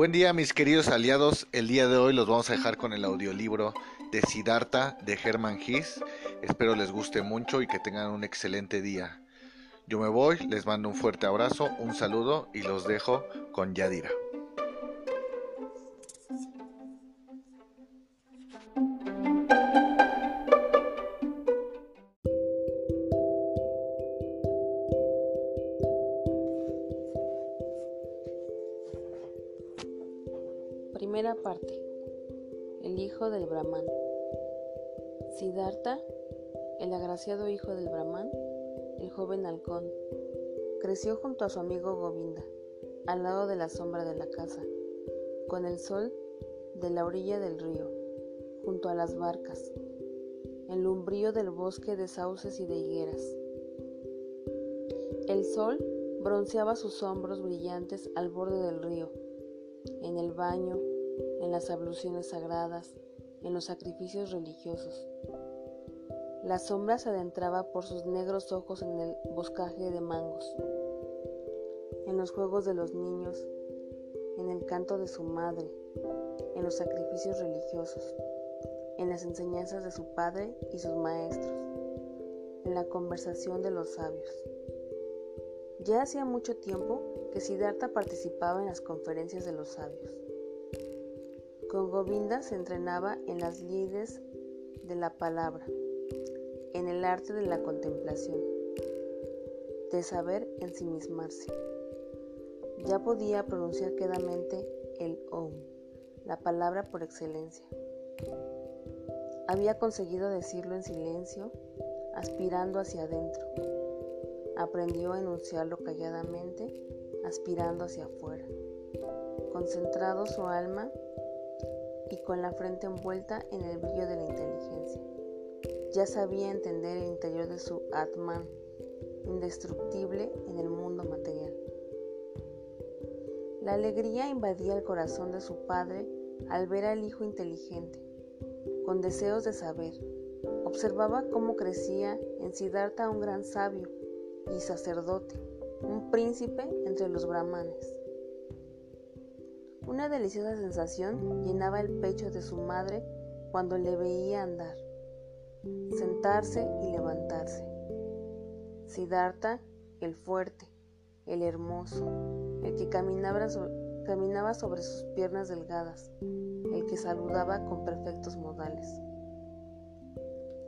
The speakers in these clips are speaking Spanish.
Buen día mis queridos aliados, el día de hoy los vamos a dejar con el audiolibro de Siddhartha de Herman Hiss. Espero les guste mucho y que tengan un excelente día. Yo me voy, les mando un fuerte abrazo, un saludo y los dejo con Yadira. El hijo del Brahman. Siddhartha, el agraciado hijo del Brahman, el joven halcón, creció junto a su amigo Govinda, al lado de la sombra de la casa, con el sol de la orilla del río, junto a las barcas, el umbrío del bosque de sauces y de higueras. El sol bronceaba sus hombros brillantes al borde del río, en el baño, en las abluciones sagradas, en los sacrificios religiosos. La sombra se adentraba por sus negros ojos en el boscaje de mangos, en los juegos de los niños, en el canto de su madre, en los sacrificios religiosos, en las enseñanzas de su padre y sus maestros, en la conversación de los sabios. Ya hacía mucho tiempo que Siddhartha participaba en las conferencias de los sabios. Con Govinda se entrenaba en las lides de la palabra, en el arte de la contemplación, de saber ensimismarse. Ya podía pronunciar quedamente el Om, la palabra por excelencia. Había conseguido decirlo en silencio, aspirando hacia adentro. Aprendió a enunciarlo calladamente, aspirando hacia afuera. Concentrado su alma y con la frente envuelta en el brillo de la inteligencia. Ya sabía entender el interior de su Atman, indestructible en el mundo material. La alegría invadía el corazón de su padre al ver al hijo inteligente, con deseos de saber. Observaba cómo crecía en Siddhartha un gran sabio y sacerdote, un príncipe entre los brahmanes. Una deliciosa sensación llenaba el pecho de su madre cuando le veía andar, sentarse y levantarse. Siddhartha, el fuerte, el hermoso, el que caminaba sobre, sus piernas delgadas, el que saludaba con perfectos modales.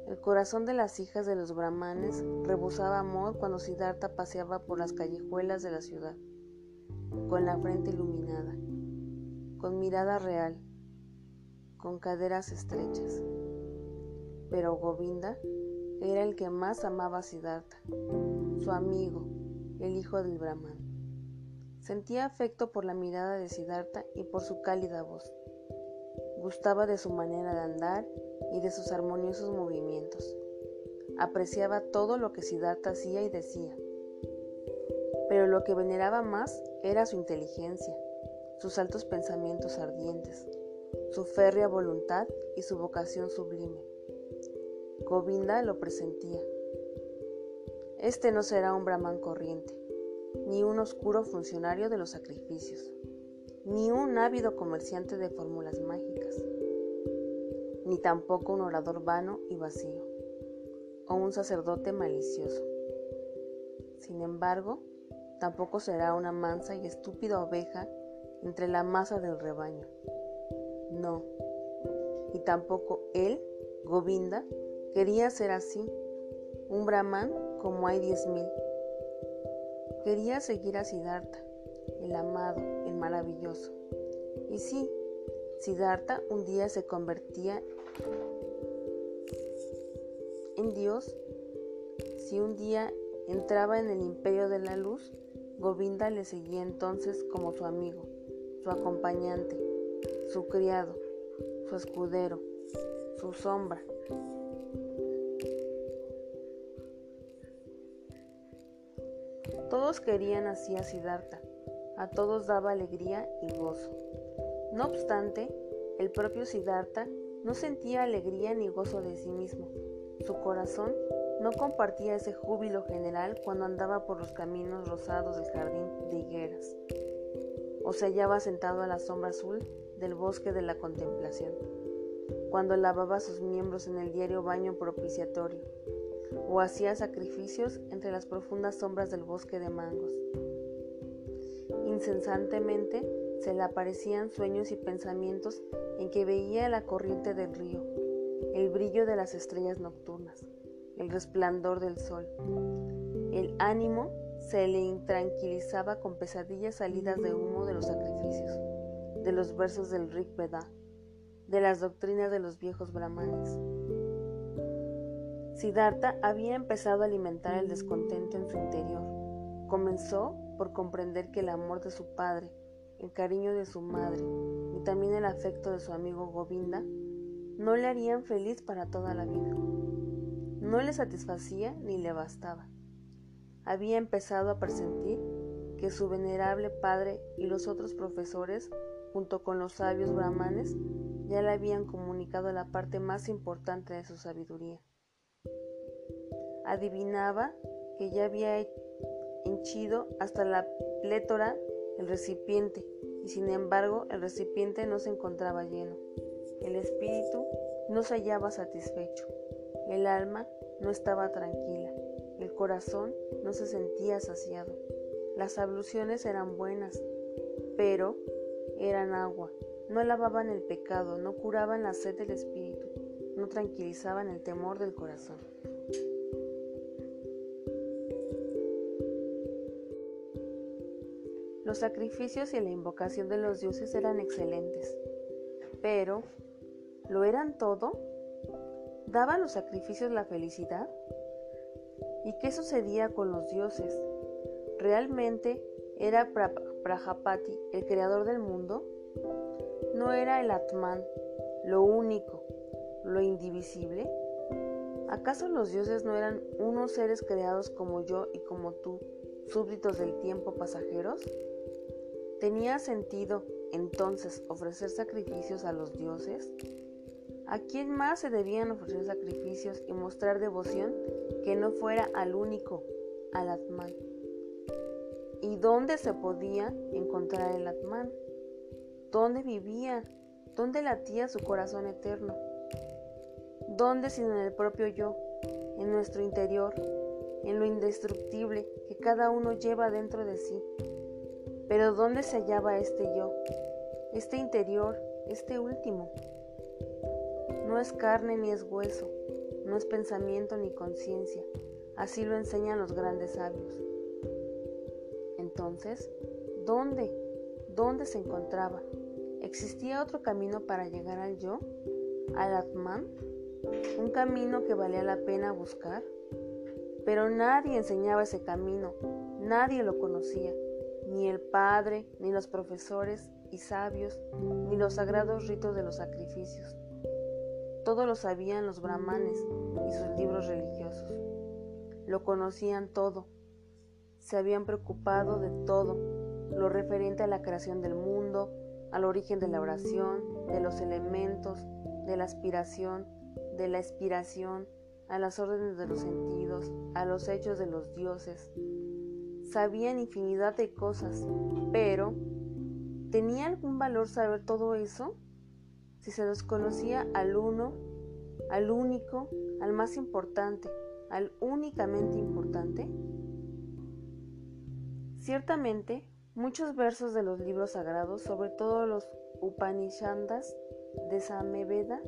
El corazón de las hijas de los brahmanes rebosaba amor cuando Siddhartha paseaba por las callejuelas de la ciudad, con la frente iluminada con mirada real, con caderas estrechas. Pero Govinda era el que más amaba a Siddhartha, su amigo, el hijo del Brahman. Sentía afecto por la mirada de Siddhartha y por su cálida voz. Gustaba de su manera de andar y de sus armoniosos movimientos. Apreciaba todo lo que Siddhartha hacía y decía. Pero lo que veneraba más era su inteligencia, sus altos pensamientos ardientes, su férrea voluntad y su vocación sublime. Govinda lo presentía. Este no será un brahman corriente, ni un oscuro funcionario de los sacrificios, ni un ávido comerciante de fórmulas mágicas, ni tampoco un orador vano y vacío, o un sacerdote malicioso. Sin embargo, tampoco será una mansa y estúpida oveja entre la masa del rebaño. No, y tampoco él, Govinda, quería ser así, un brahman como hay diez mil. Quería seguir a Siddhartha, el amado, el maravilloso. Y sí, Siddhartha un día se convertía en Dios. Si un día entraba en el imperio de la luz, Govinda le seguía entonces como su amigo su acompañante, su criado, su escudero, su sombra. Todos querían así a Siddhartha, a todos daba alegría y gozo. No obstante, el propio Siddhartha no sentía alegría ni gozo de sí mismo. Su corazón no compartía ese júbilo general cuando andaba por los caminos rosados del jardín de higueras. O se hallaba sentado a la sombra azul del bosque de la contemplación, cuando lavaba sus miembros en el diario baño propiciatorio, o hacía sacrificios entre las profundas sombras del bosque de mangos. Incesantemente se le aparecían sueños y pensamientos en que veía la corriente del río, el brillo de las estrellas nocturnas, el resplandor del sol. El ánimo se le intranquilizaba con pesadillas salidas de humo de los sacrificios, de los versos del Rig Veda, de las doctrinas de los viejos brahmanes. Siddhartha había empezado a alimentar el descontento en su interior. Comenzó por comprender que el amor de su padre, el cariño de su madre y también el afecto de su amigo Govinda no le harían feliz para toda la vida. No le satisfacía ni le bastaba había empezado a presentir que su venerable padre y los otros profesores, junto con los sabios brahmanes, ya le habían comunicado la parte más importante de su sabiduría. Adivinaba que ya había henchido hasta la plétora el recipiente, y sin embargo el recipiente no se encontraba lleno. El espíritu no se hallaba satisfecho, el alma no estaba tranquila. Corazón no se sentía saciado. Las abluciones eran buenas, pero eran agua. No lavaban el pecado, no curaban la sed del espíritu, no tranquilizaban el temor del corazón. Los sacrificios y la invocación de los dioses eran excelentes, pero ¿lo eran todo? ¿Daban los sacrificios la felicidad? ¿Y qué sucedía con los dioses? ¿Realmente era Prajapati el creador del mundo? ¿No era el Atman lo único, lo indivisible? ¿Acaso los dioses no eran unos seres creados como yo y como tú, súbditos del tiempo pasajeros? ¿Tenía sentido entonces ofrecer sacrificios a los dioses? ¿A quién más se debían ofrecer sacrificios y mostrar devoción que no fuera al único, al Atman? ¿Y dónde se podía encontrar el Atman? ¿Dónde vivía? ¿Dónde latía su corazón eterno? ¿Dónde sino en el propio yo, en nuestro interior, en lo indestructible que cada uno lleva dentro de sí? Pero ¿dónde se hallaba este yo, este interior, este último? No es carne ni es hueso, no es pensamiento ni conciencia, así lo enseñan los grandes sabios. Entonces, ¿dónde? ¿Dónde se encontraba? ¿Existía otro camino para llegar al yo? ¿Al Atman? ¿Un camino que valía la pena buscar? Pero nadie enseñaba ese camino, nadie lo conocía, ni el Padre, ni los profesores y sabios, ni los sagrados ritos de los sacrificios. Todo lo sabían los brahmanes y sus libros religiosos. Lo conocían todo. Se habían preocupado de todo, lo referente a la creación del mundo, al origen de la oración, de los elementos, de la aspiración, de la expiración, a las órdenes de los sentidos, a los hechos de los dioses. Sabían infinidad de cosas, pero ¿tenía algún valor saber todo eso? Si se desconocía al uno, al único, al más importante, al únicamente importante? Ciertamente, muchos versos de los libros sagrados, sobre todo los Upanishadas de Sameveda,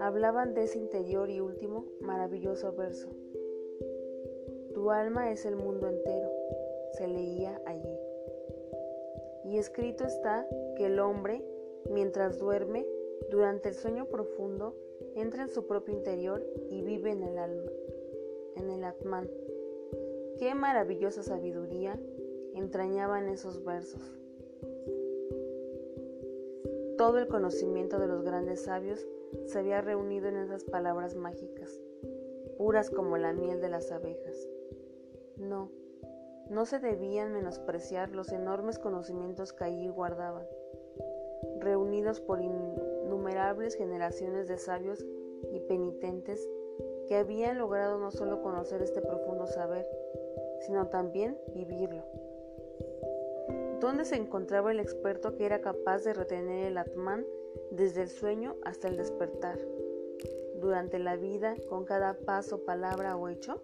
hablaban de ese interior y último maravilloso verso. Tu alma es el mundo entero, se leía allí. Y escrito está que el hombre, mientras duerme, durante el sueño profundo, entra en su propio interior y vive en el alma, en el Atman. Qué maravillosa sabiduría entrañaban esos versos. Todo el conocimiento de los grandes sabios se había reunido en esas palabras mágicas, puras como la miel de las abejas. No, no se debían menospreciar los enormes conocimientos que allí guardaban, reunidos por innumerables generaciones de sabios y penitentes que habían logrado no solo conocer este profundo saber, sino también vivirlo. ¿Dónde se encontraba el experto que era capaz de retener el Atman desde el sueño hasta el despertar? Durante la vida, con cada paso, palabra o hecho.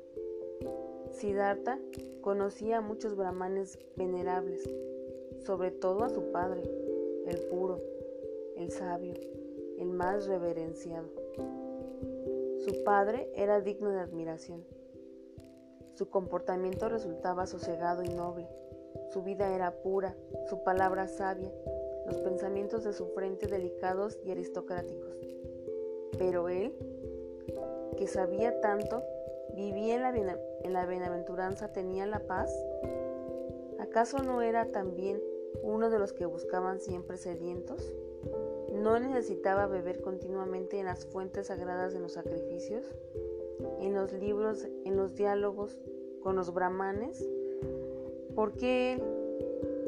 Siddhartha conocía a muchos brahmanes venerables, sobre todo a su padre, el puro, el sabio, el más reverenciado. Su padre era digno de admiración. Su comportamiento resultaba sosegado y noble. Su vida era pura, su palabra sabia, los pensamientos de su frente delicados y aristocráticos. Pero él, que sabía tanto, vivía en la, en la bienaventuranza, tenía la paz. ¿Acaso no era también uno de los que buscaban siempre sedientos? ¿No necesitaba beber continuamente en las fuentes sagradas de los sacrificios? ¿En los libros, en los diálogos con los brahmanes? ¿Por qué él,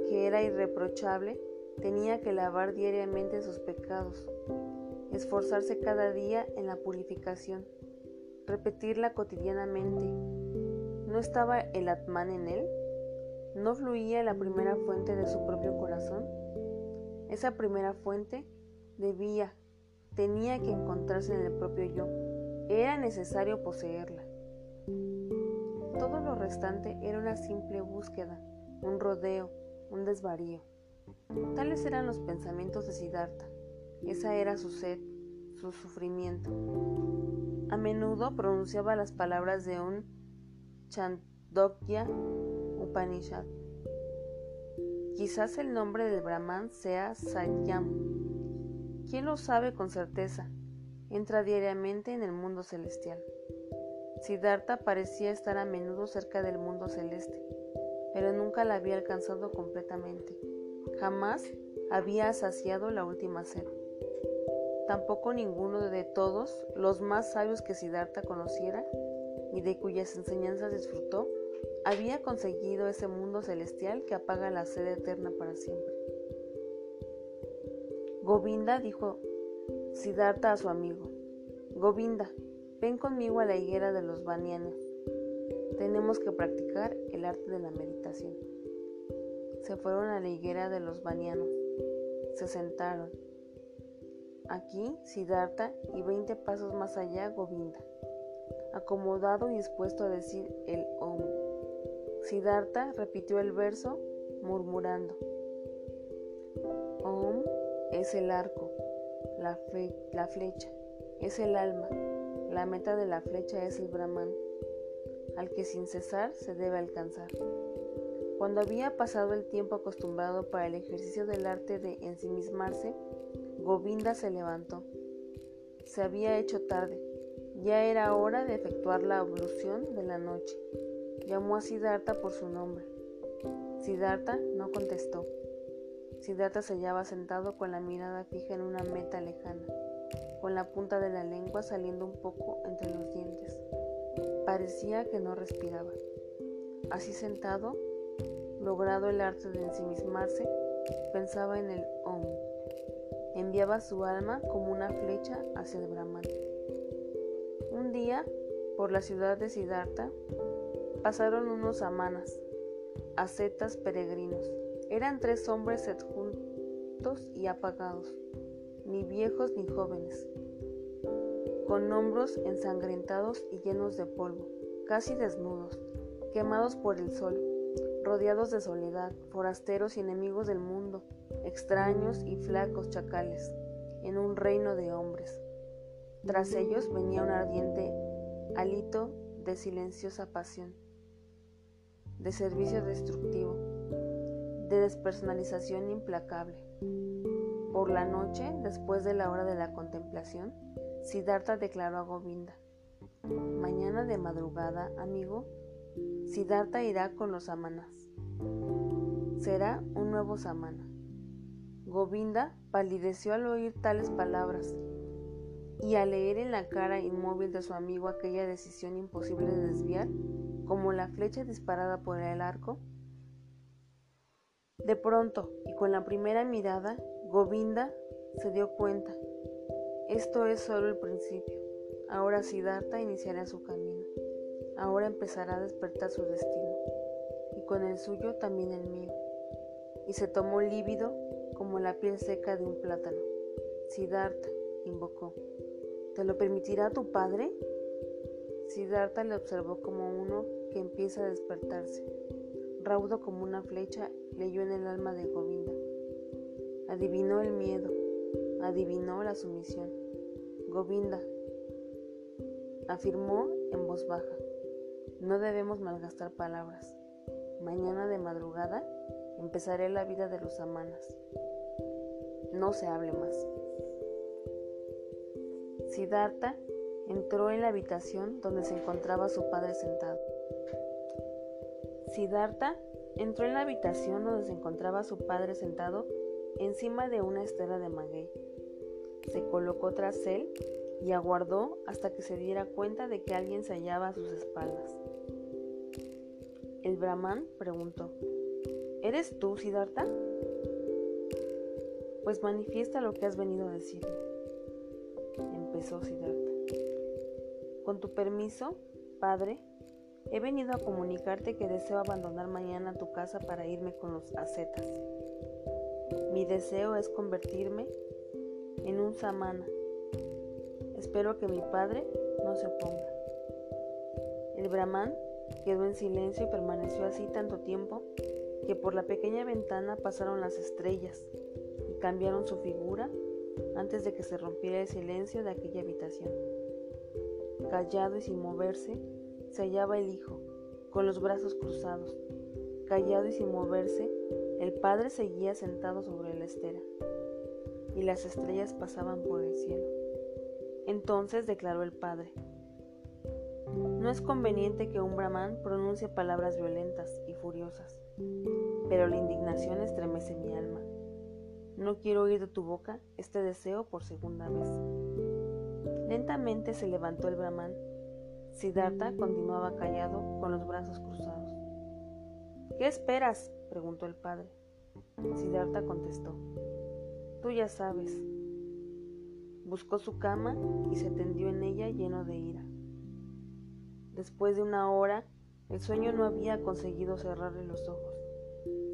que era irreprochable, tenía que lavar diariamente sus pecados, esforzarse cada día en la purificación, repetirla cotidianamente? ¿No estaba el Atman en él? ¿No fluía la primera fuente de su propio corazón? Esa primera fuente debía, tenía que encontrarse en el propio yo. Era necesario poseerla. Todo lo restante era una simple búsqueda, un rodeo, un desvarío. Tales eran los pensamientos de Siddhartha. Esa era su sed, su sufrimiento. A menudo pronunciaba las palabras de un Chandogya Upanishad. Quizás el nombre del Brahman sea Satyam, ¿Quién lo sabe con certeza? Entra diariamente en el mundo celestial. Siddhartha parecía estar a menudo cerca del mundo celeste, pero nunca la había alcanzado completamente. Jamás había saciado la última sed. Tampoco ninguno de todos los más sabios que Siddhartha conociera y de cuyas enseñanzas disfrutó había conseguido ese mundo celestial que apaga la sed eterna para siempre. Govinda dijo Siddhartha a su amigo, Govinda, ven conmigo a la higuera de los banianos. Tenemos que practicar el arte de la meditación. Se fueron a la higuera de los banianos. Se sentaron. Aquí Siddhartha y veinte pasos más allá Govinda, acomodado y dispuesto a decir el Om. Siddhartha repitió el verso murmurando. Es el arco, la, la, flecha, es el alma, la meta de la flecha es el Brahman, al que sin cesar se debe alcanzar. Cuando había pasado el tiempo acostumbrado para el ejercicio del arte de ensimismarse, Govinda se levantó. Se había hecho tarde, ya era hora de efectuar la ablución de la noche. Llamó a Siddhartha por su nombre. Siddhartha no contestó. Siddhartha se hallaba sentado con la mirada fija en una meta lejana, con la punta de la lengua saliendo un poco entre los dientes. Parecía que no respiraba. Así sentado, logrado el arte de ensimismarse, pensaba en el Om. Enviaba su alma como una flecha hacia el Brahman. Un día, por la ciudad de Siddhartha, pasaron unos amanas, ascetas peregrinos eran tres hombres adjuntos y apagados, ni viejos ni jóvenes, con hombros ensangrentados y llenos de polvo, casi desnudos, quemados por el sol, rodeados de soledad, forasteros y enemigos del mundo, extraños y flacos chacales, en un reino de hombres. Tras ellos venía un ardiente alito de silenciosa pasión, de servicio destructivo de despersonalización implacable. Por la noche, después de la hora de la contemplación, Siddhartha declaró a Govinda, Mañana de madrugada, amigo, Siddhartha irá con los samanas. Será un nuevo samana. Govinda palideció al oír tales palabras y al leer en la cara inmóvil de su amigo aquella decisión imposible de desviar, como la flecha disparada por el arco, de pronto, y con la primera mirada, Govinda se dio cuenta. Esto es solo el principio. Ahora Siddhartha iniciará su camino. Ahora empezará a despertar su destino. Y con el suyo también el mío. y se tomó lívido como la piel seca de un plátano. Siddhartha invocó. ¿Te lo permitirá tu padre? Siddhartha le observó como uno que empieza a despertarse. Raudo como una flecha, leyó en el alma de Govinda. Adivinó el miedo, adivinó la sumisión. Govinda afirmó en voz baja, no debemos malgastar palabras. Mañana de madrugada empezaré la vida de los amanas. No se hable más. Siddhartha entró en la habitación donde se encontraba su padre sentado. Siddhartha entró en la habitación donde se encontraba su padre sentado encima de una estera de maguey. Se colocó tras él y aguardó hasta que se diera cuenta de que alguien se hallaba a sus espaldas. El brahman preguntó, ¿Eres tú, Siddhartha? Pues manifiesta lo que has venido a decirme. Empezó Siddhartha. Con tu permiso, padre, he venido a comunicarte que deseo abandonar mañana tu casa para irme con los ascetas. Mi deseo es convertirme en un samana. Espero que mi padre no se oponga. El brahman quedó en silencio y permaneció así tanto tiempo que por la pequeña ventana pasaron las estrellas y cambiaron su figura antes de que se rompiera el silencio de aquella habitación. Callado y sin moverse, se hallaba el hijo, con los brazos cruzados. Callado y sin moverse, el padre seguía sentado sobre la estera, y las estrellas pasaban por el cielo. Entonces declaró el padre, no es conveniente que un brahman pronuncie palabras violentas y furiosas, pero la indignación estremece mi alma. No quiero oír de tu boca este deseo por segunda vez. Lentamente se levantó el brahman. Siddhartha continuaba callado con los brazos cruzados. ¿Qué esperas? preguntó el padre. Siddhartha contestó. Tú ya sabes. Buscó su cama y se tendió en ella lleno de ira. Después de una hora, el sueño no había conseguido cerrarle los ojos.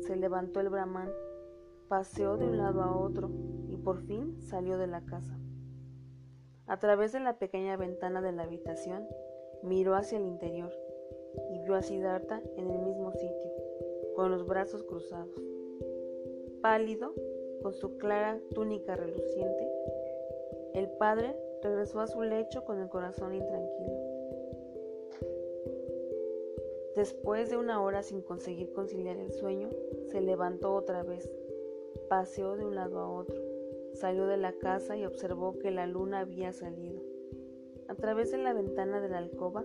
Se levantó el brahman, paseó de un lado a otro y por fin salió de la casa. A través de la pequeña ventana de la habitación, miró hacia el interior y vio a Siddhartha en el mismo sitio, con los brazos cruzados. Pálido, con su clara túnica reluciente, el padre regresó a su lecho con el corazón intranquilo. Después de una hora sin conseguir conciliar el sueño, se levantó otra vez, paseó de un lado a otro, salió de la casa y observó que la luna había salido. A través de la ventana de la alcoba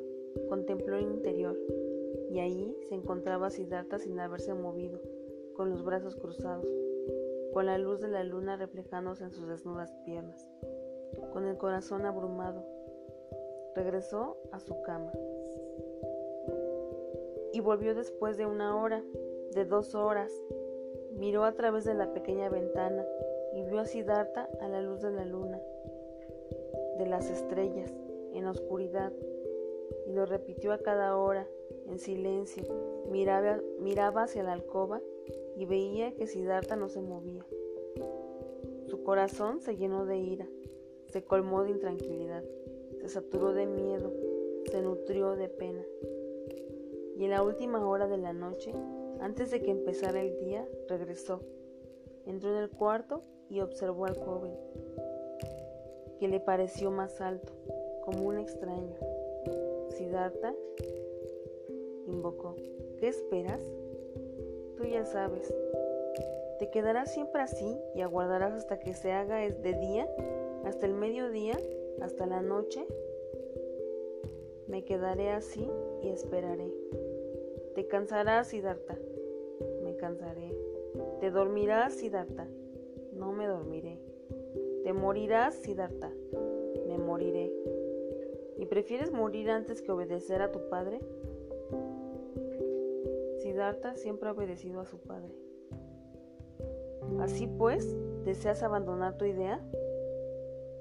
contempló el interior y ahí se encontraba Siddhartha sin haberse movido, con los brazos cruzados, con la luz de la luna reflejándose en sus desnudas piernas, con el corazón abrumado. Regresó a su cama y volvió después de una hora, de dos horas. Miró a través de la pequeña ventana y vio a Siddhartha a la luz de la luna, de las estrellas, en oscuridad, y lo repitió a cada hora, en silencio. Miraba, miraba hacia la alcoba y veía que Siddhartha no se movía. Su corazón se llenó de ira, se colmó de intranquilidad, se saturó de miedo, se nutrió de pena y en la última hora de la noche, antes de que empezara el día, regresó. Entró en el cuarto y observó al joven, que le pareció más alto, como un extraño. Siddhartha invocó, ¿qué esperas? Tú ya sabes. ¿Te quedarás siempre así y aguardarás hasta que se haga de día, hasta el mediodía, hasta la noche? Me quedaré así y esperaré. Te cansarás, Siddhartha. Me cansaré. Te dormirás, Siddhartha. No me dormiré. Te morirás, Siddhartha. Me moriré. ¿Y prefieres morir antes que obedecer a tu padre? Siddhartha siempre ha obedecido a su padre. Así pues, ¿deseas abandonar tu idea?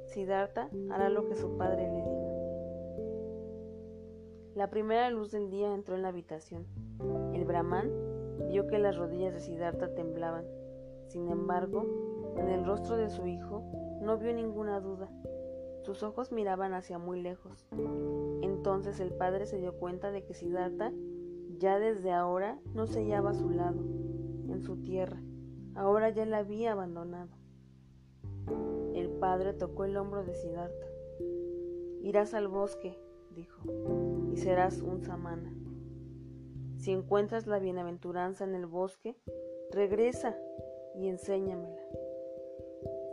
Siddhartha hará lo que su padre le diga. La primera luz del día entró en la habitación. El brahman vio que las rodillas de Siddhartha temblaban. Sin embargo, en el rostro de su hijo no vio ninguna duda. Sus ojos miraban hacia muy lejos. Entonces el padre se dio cuenta de que Siddhartha ya desde ahora no se hallaba a su lado, en su tierra. Ahora ya la había abandonado. El padre tocó el hombro de Siddhartha. Irás al bosque, dijo, y serás un samana. Si encuentras la bienaventuranza en el bosque, regresa y enséñamela.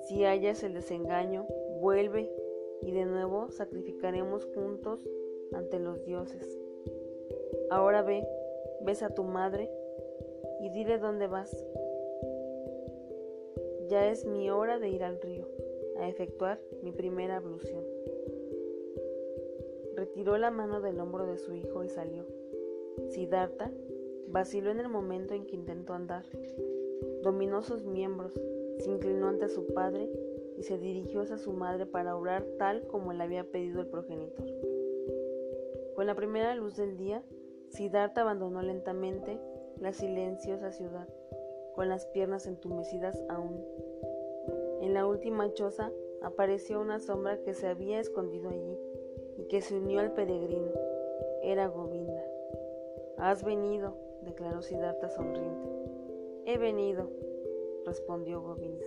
Si hallas el desengaño, vuelve y de nuevo sacrificaremos juntos ante los dioses. Ahora ve, ves a tu madre y dile dónde vas. Ya es mi hora de ir al río a efectuar mi primera ablución. Retiró la mano del hombro de su hijo y salió. Siddhartha vaciló en el momento en que intentó andar. Dominó sus miembros, se inclinó ante su padre y se dirigió hacia su madre para orar tal como le había pedido el progenitor. Con la primera luz del día, Siddhartha abandonó lentamente la silenciosa ciudad, con las piernas entumecidas aún. En la última choza apareció una sombra que se había escondido allí y que se unió al peregrino. Era Govinda. Has venido, declaró Siddhartha sonriente. He venido, respondió Govinda.